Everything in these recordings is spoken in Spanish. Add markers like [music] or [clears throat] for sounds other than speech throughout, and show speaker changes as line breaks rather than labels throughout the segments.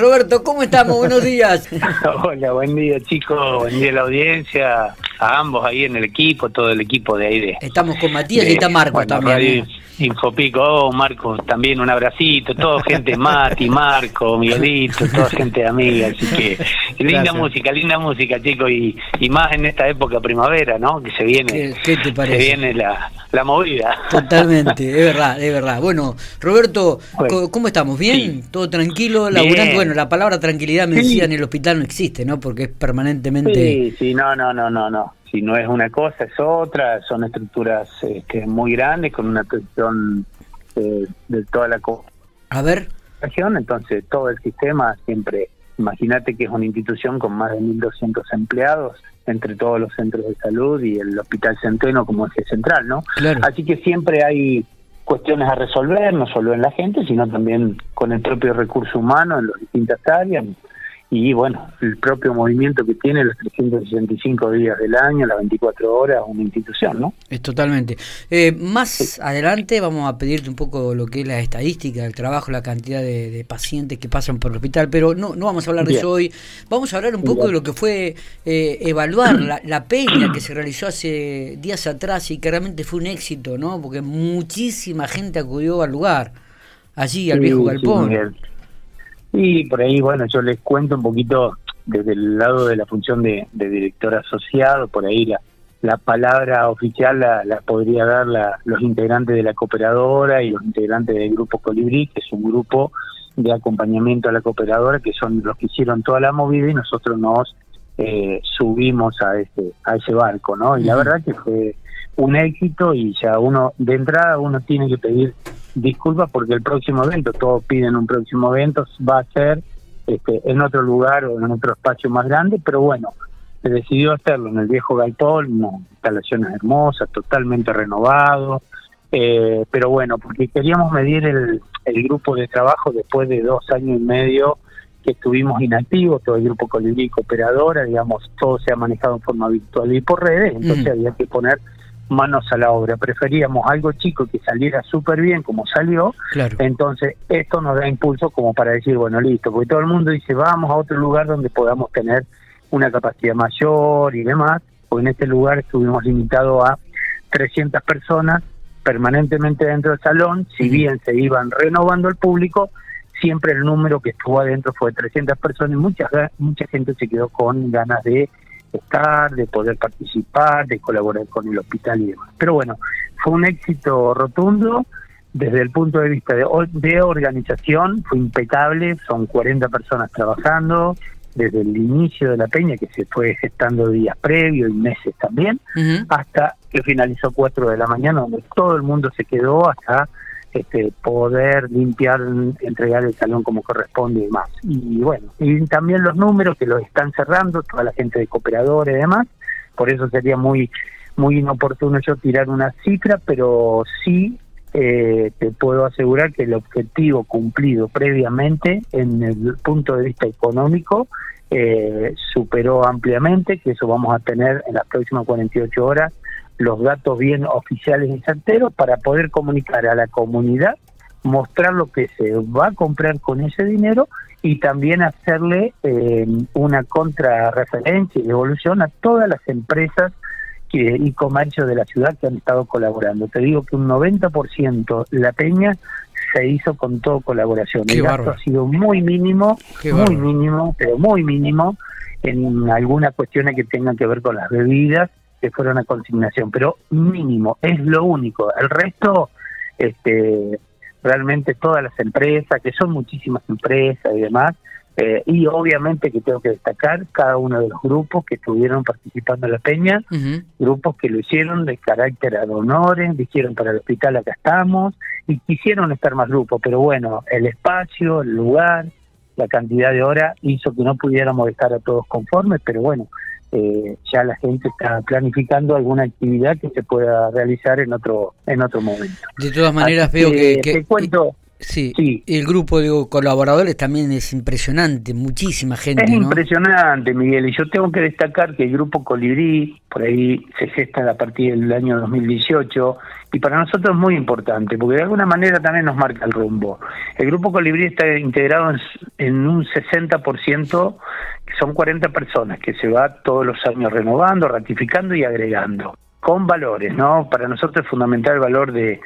Roberto, ¿cómo estamos? Buenos días. [laughs]
Hola, buen día chicos, buen día a la audiencia, a ambos ahí en el equipo, todo el equipo de ahí de...
Estamos con Matías y está Marco también.
Infopico, oh Marco, también un abracito, todo gente [laughs] Mati, Marco, Miguelito, toda [laughs] gente amiga, así que linda música, linda música chicos y, y más en esta época primavera, ¿no? Que se viene,
¿Qué, te parece?
se viene la, la movida.
Totalmente, es verdad, es verdad. Bueno, Roberto, ¿cómo estamos? ¿Bien? ¿Todo tranquilo? Laburando? Bueno, la palabra tranquilidad me decía en el hospital no existe, ¿no? Porque es permanentemente...
Sí, sí, no, no, no, no, no si no es una cosa es otra, son estructuras este, muy grandes con una atención eh, de toda la
a ver.
entonces todo el sistema siempre imagínate que es una institución con más de 1200 empleados entre todos los centros de salud y el hospital Centeno como eje central no así que siempre hay cuestiones a resolver no solo en la gente sino también con el propio recurso humano en las distintas áreas y bueno, el propio movimiento que tiene los 365 días del año, las 24 horas, una institución, ¿no?
Es totalmente. Eh, más adelante vamos a pedirte un poco lo que es la estadística del trabajo, la cantidad de, pacientes que pasan por el hospital, pero no, no vamos a hablar de eso hoy. Vamos a hablar un poco de lo que fue eh, evaluar la, la, peña que se realizó hace días atrás y que realmente fue un éxito, ¿no? Porque muchísima gente acudió al lugar, allí, al viejo galpón.
Y por ahí, bueno, yo les cuento un poquito desde el lado de la función de, director asociado, por ahí la, la palabra oficial la, la podría dar la, los integrantes de la cooperadora y los integrantes del grupo Colibrí, que es un grupo de acompañamiento a la cooperadora, que son los que hicieron toda la movida y nosotros nos eh, subimos a ese, a ese barco, ¿no? Y la verdad que fue un éxito y ya uno, de entrada, uno tiene que pedir disculpas porque el próximo evento, todos piden un próximo evento, va a ser este, en otro lugar o en otro espacio más grande, pero bueno, se decidió hacerlo en el viejo Galpón, una instalaciones hermosas, totalmente renovado, eh, pero bueno, porque queríamos medir el, el grupo de trabajo después de dos años y medio que estuvimos inactivos, todo el grupo Colibrí Cooperadora, digamos, todo se ha manejado en forma virtual y por redes, entonces había que poner manos a la obra. Preferíamos algo chico que saliera súper bien como salió. Entonces, esto nos da impulso como para decir, bueno, listo, porque todo el mundo dice, vamos a otro lugar donde podamos tener una capacidad mayor y demás. Porque en este lugar estuvimos limitados a 300 personas permanentemente dentro del salón. Si bien se iban renovando el público, siempre el número que estuvo adentro fue 300 personas y mucha, mucha gente se quedó con ganas de estar, de poder participar, de colaborar con el hospital y demás. Pero bueno, fue un éxito rotundo desde el punto de vista de, de organización, fue impecable, son 40 personas trabajando desde el inicio de la peña, que se fue gestando días previos y meses también, hasta que finalizó 4 de la mañana, donde todo el mundo se quedó hasta este, poder limpiar, entregar el salón como corresponde y demás. Y bueno, y también los números que los están cerrando, toda la gente de cooperadores y demás, por eso sería muy muy inoportuno yo tirar una cifra, pero sí eh, te puedo asegurar que el objetivo cumplido previamente en el punto de vista económico eh, superó ampliamente, que eso vamos a tener en las próximas 48 horas los datos bien oficiales y certeros para poder comunicar a la comunidad, mostrar lo que se va a comprar con ese dinero y también hacerle eh, una contrarreferencia y devolución a todas las empresas que, y comercios de la ciudad que han estado colaborando. Te digo que un 90% la peña se hizo con todo colaboración. el gasto ha sido muy mínimo, muy mínimo, pero muy mínimo en algunas cuestiones que tengan que ver con las bebidas que fuera una consignación, pero mínimo, es lo único. El resto, este, realmente todas las empresas, que son muchísimas empresas y demás, eh, y obviamente que tengo que destacar cada uno de los grupos que estuvieron participando en la peña, grupos que lo hicieron de carácter ad honores, dijeron para el hospital acá estamos, y quisieron estar más grupos, pero bueno, el espacio, el lugar, la cantidad de horas hizo que no pudiéramos estar a todos conformes, pero bueno, eh, ya la gente está planificando alguna actividad que se pueda realizar en otro en otro momento.
De todas maneras veo que,
te cuento
Sí, sí. el grupo de colaboradores también es impresionante, muchísima gente.
Es impresionante, Miguel, y yo tengo que destacar que el grupo Colibrí, por ahí se gesta a partir del año 2018, y para nosotros es muy importante, porque de alguna manera también nos marca el rumbo. El grupo Colibrí está integrado en, un 60%, que son 40 personas, que se va todos los años renovando, ratificando y agregando, con valores, ¿no? Para nosotros es fundamental el valor de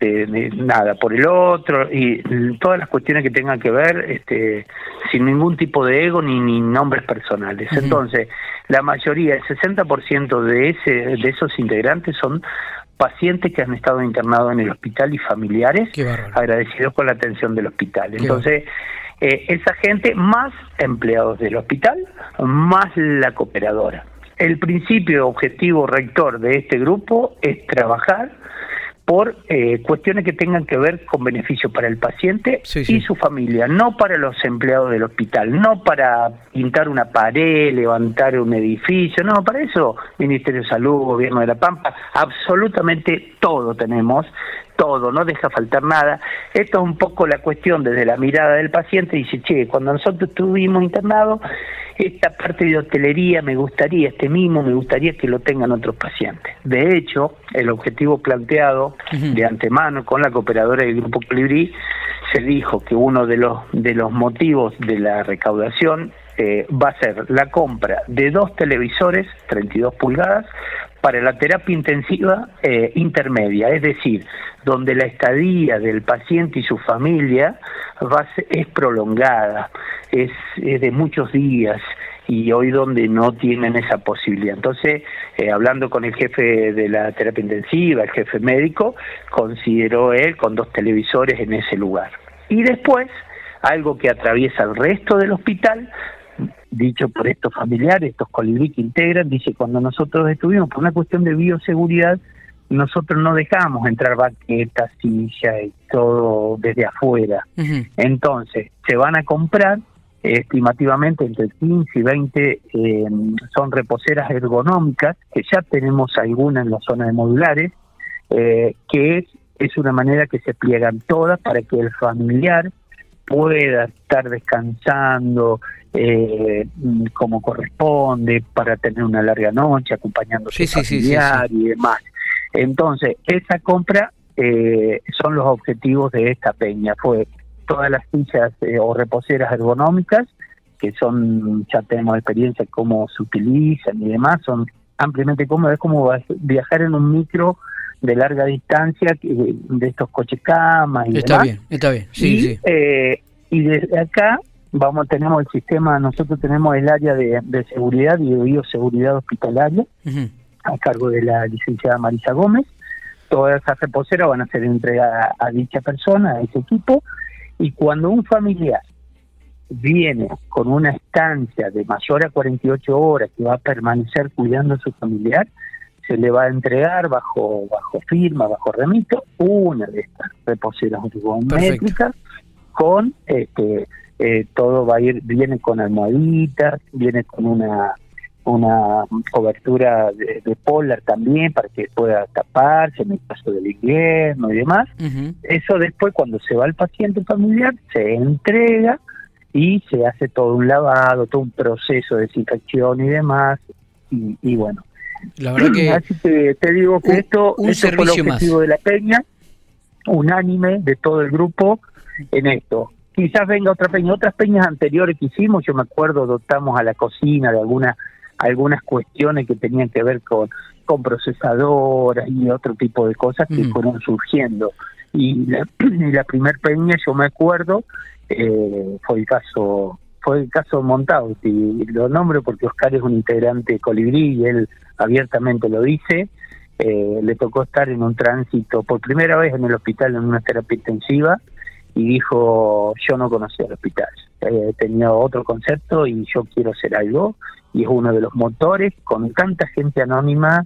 de, nada por el otro y todas las cuestiones que tengan que ver este sin ningún tipo de ego ni, ni nombres personales. Entonces, la mayoría, el 60% de ese de esos integrantes son pacientes que han estado internados en el hospital y familiares agradecidos con la atención del hospital. Entonces, eh, esa gente más empleados del hospital, más la cooperadora. El principio objetivo rector de este grupo es trabajar por eh, cuestiones que tengan que ver con beneficio para el paciente y su familia, no para los empleados del hospital, no para pintar una pared, levantar un edificio, no, para eso Ministerio de Salud, Gobierno de la Pampa, absolutamente todo tenemos, todo, no deja faltar nada. Esto es un poco la cuestión desde la mirada del paciente, dice, che, cuando nosotros estuvimos internados, esta parte de hotelería me gustaría, este mismo me gustaría que lo tengan otros pacientes. De hecho, el objetivo planteado de antemano con la cooperadora del Grupo Colibrí se dijo que uno de los, de los motivos de la recaudación eh, va a ser la compra de dos televisores 32 pulgadas para la terapia intensiva eh, intermedia, es decir, donde la estadía del paciente y su familia va es prolongada, es, de muchos días y hoy donde no tienen esa posibilidad. Entonces, eh, hablando con el jefe de la terapia intensiva, el jefe médico, consideró él con dos televisores en ese lugar. Y después, algo que atraviesa el resto del hospital, dicho por estos familiares, estos colibrí que integran, dice, cuando nosotros estuvimos por una cuestión de bioseguridad, nosotros no dejamos entrar baquetas, sillas y todo desde afuera. Entonces, se van a comprar estimativamente entre 15 y 20 eh, son reposeras ergonómicas, que ya tenemos algunas en la zona de modulares, eh, que es, es una manera que se pliegan todas para que el familiar pueda estar descansando eh, como corresponde para tener una larga noche acompañando a su familiar y demás. Entonces, esa compra eh, son los objetivos de esta peña. Fue todas las sillas eh, o reposeras ergonómicas, que son, ya tenemos experiencia cómo se utilizan y demás, son ampliamente cómodas. Es como viajar en un micro de larga distancia de estos coches camas y
está bien está bien. Sí
y,
sí.
eh, y desde acá vamos tenemos el sistema nosotros tenemos el área de, seguridad y de bioseguridad hospitalaria a cargo de la licenciada Marisa Gómez. Todas esas reposeras van a ser entregadas a dicha persona, a ese equipo, y cuando un familiar viene con una estancia de mayor a 48 horas que va a permanecer cuidando a su familiar, se le va a entregar bajo bajo firma, bajo remito, una de estas reposeras métricas con este eh, todo va a ir, viene con almohaditas, viene con una una cobertura de, polar también para que pueda taparse en el caso del invierno y demás. Eso después cuando se va el paciente familiar se entrega y se hace todo un lavado, todo un proceso de desinfección y demás. Y, bueno,
la verdad que
así que te digo que esto, un fue el objetivo de la peña, unánime de todo el grupo en esto quizás venga otra peña. Otras peñas anteriores que hicimos, yo me acuerdo, dotamos a la cocina de alguna algunas cuestiones que tenían que ver con, con procesadoras y otro tipo de cosas que fueron surgiendo. Y la, [clears throat] la primer peña, yo me acuerdo, eh, fue el caso fue el caso montado y lo nombro porque Oscar es un integrante Colibrí y él abiertamente lo dice. Eh, le tocó estar en un tránsito por primera vez en el hospital en una terapia intensiva y dijo yo no conocía el hospital, eh, tenía otro concepto y yo quiero hacer algo y es uno de los motores con tanta gente anónima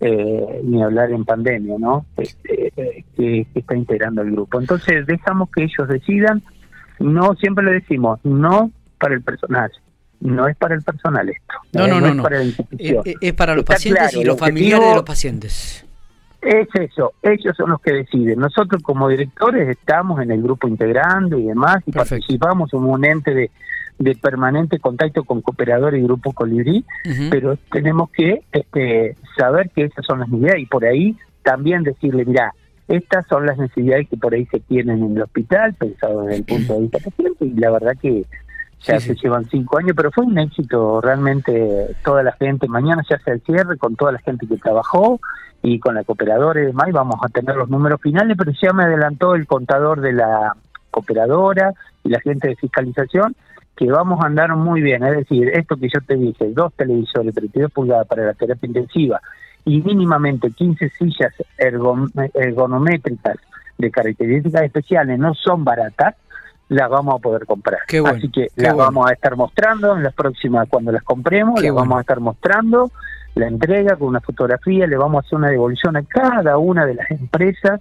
eh, ni hablar en pandemia, ¿no? Este, eh, que, está integrando el grupo. Entonces dejamos que ellos decidan, no siempre le decimos, no para el personal, no es para el personal esto.
No, no, no, Es para la institución. Es, para los pacientes y los familiares de los pacientes.
Es eso, ellos son los que deciden. Nosotros como directores estamos en el grupo integrando y demás y participamos en un ente de, de permanente contacto con cooperadores y grupo colibrí, pero tenemos que este, saber que esas son las necesidades y por ahí también decirle, mira, estas son las necesidades que por ahí se tienen en el hospital, pensado desde el punto de vista paciente, y la verdad que ya se llevan cinco años, pero fue un éxito realmente toda la gente. Mañana se hace el cierre con toda la gente que trabajó y con la cooperadora y demás, y vamos a tener los números finales, pero ya me adelantó el contador de la cooperadora y la gente de fiscalización que vamos a andar muy bien, es decir, esto que yo te dije, dos televisores, 32 pulgadas para la terapia intensiva y mínimamente 15 sillas ergonométricas de características especiales no son baratas, las vamos a poder comprar. Así que las vamos a estar mostrando en las próximas, cuando las compremos, las vamos a estar mostrando la entrega con una fotografía, le vamos a hacer una devolución a cada una de las empresas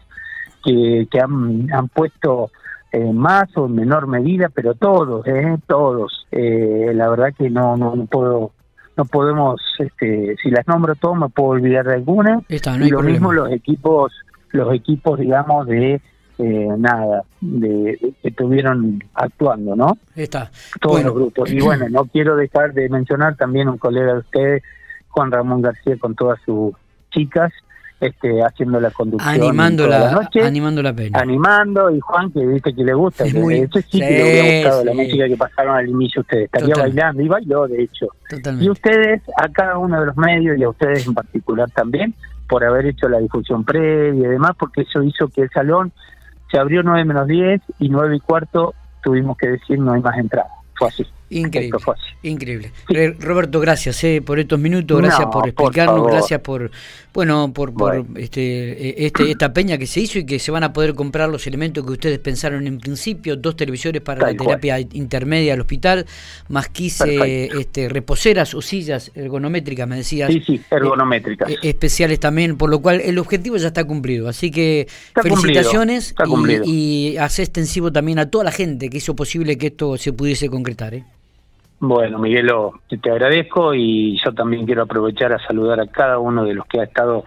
que, que han, han puesto eh, más o en menor medida, pero todos, eh, todos. Eh, la verdad que no, no, puedo no podemos, este, si las nombro todos me puedo olvidar de alguna. y lo mismo los equipos, los equipos, digamos, de eh, nada, de, que estuvieron actuando, ¿no?
Está.
Todos los grupos. Y bueno, no quiero dejar de mencionar también un colega de ustedes, Juan Ramón García, con todas sus chicas, este, haciendo la conducción
animando la, noche, animando la pena
animando y Juan que dice que le gusta que muy, sí, que le hubiera gustado la música que pasaron al inicio ustedes estaría bailando y bailó de hecho y ustedes a cada uno de los medios y a ustedes en particular también por haber hecho la difusión previa y demás porque eso hizo que el salón se abrió 9 menos 10 y 9 y cuarto tuvimos que decir no hay más entrada. Fue así
Increíble. Increíble. Roberto, gracias eh, por estos minutos, gracias por explicarnos, gracias por bueno, por, por este, eh, este, esta peña que se hizo y que se van a poder comprar los elementos que ustedes pensaron en principio, dos televisores para la terapia intermedia al hospital, más 15 este, reposeras o sillas ergonométricas, me decías.
Sí, sí, ergonométricas.
Eh, especiales también, por lo cual el objetivo ya está cumplido. Así que felicitaciones y, y hace extensivo también a toda la gente que hizo posible que esto se pudiese concretar. ¿eh?
Bueno, Miguelo, te agradezco y yo también quiero aprovechar a saludar a cada uno de los que ha estado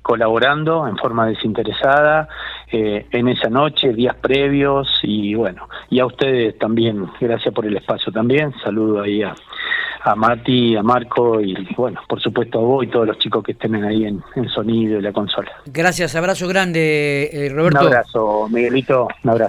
colaborando en forma desinteresada eh, en esa noche, días previos y bueno, y a ustedes también, gracias por el espacio también, saludo ahí a, a Mati, a Marco y bueno, por supuesto a vos y todos los chicos que estén ahí en, en sonido y la consola.
Gracias, abrazo grande, eh, Roberto.
Un abrazo, Miguelito, un abrazo.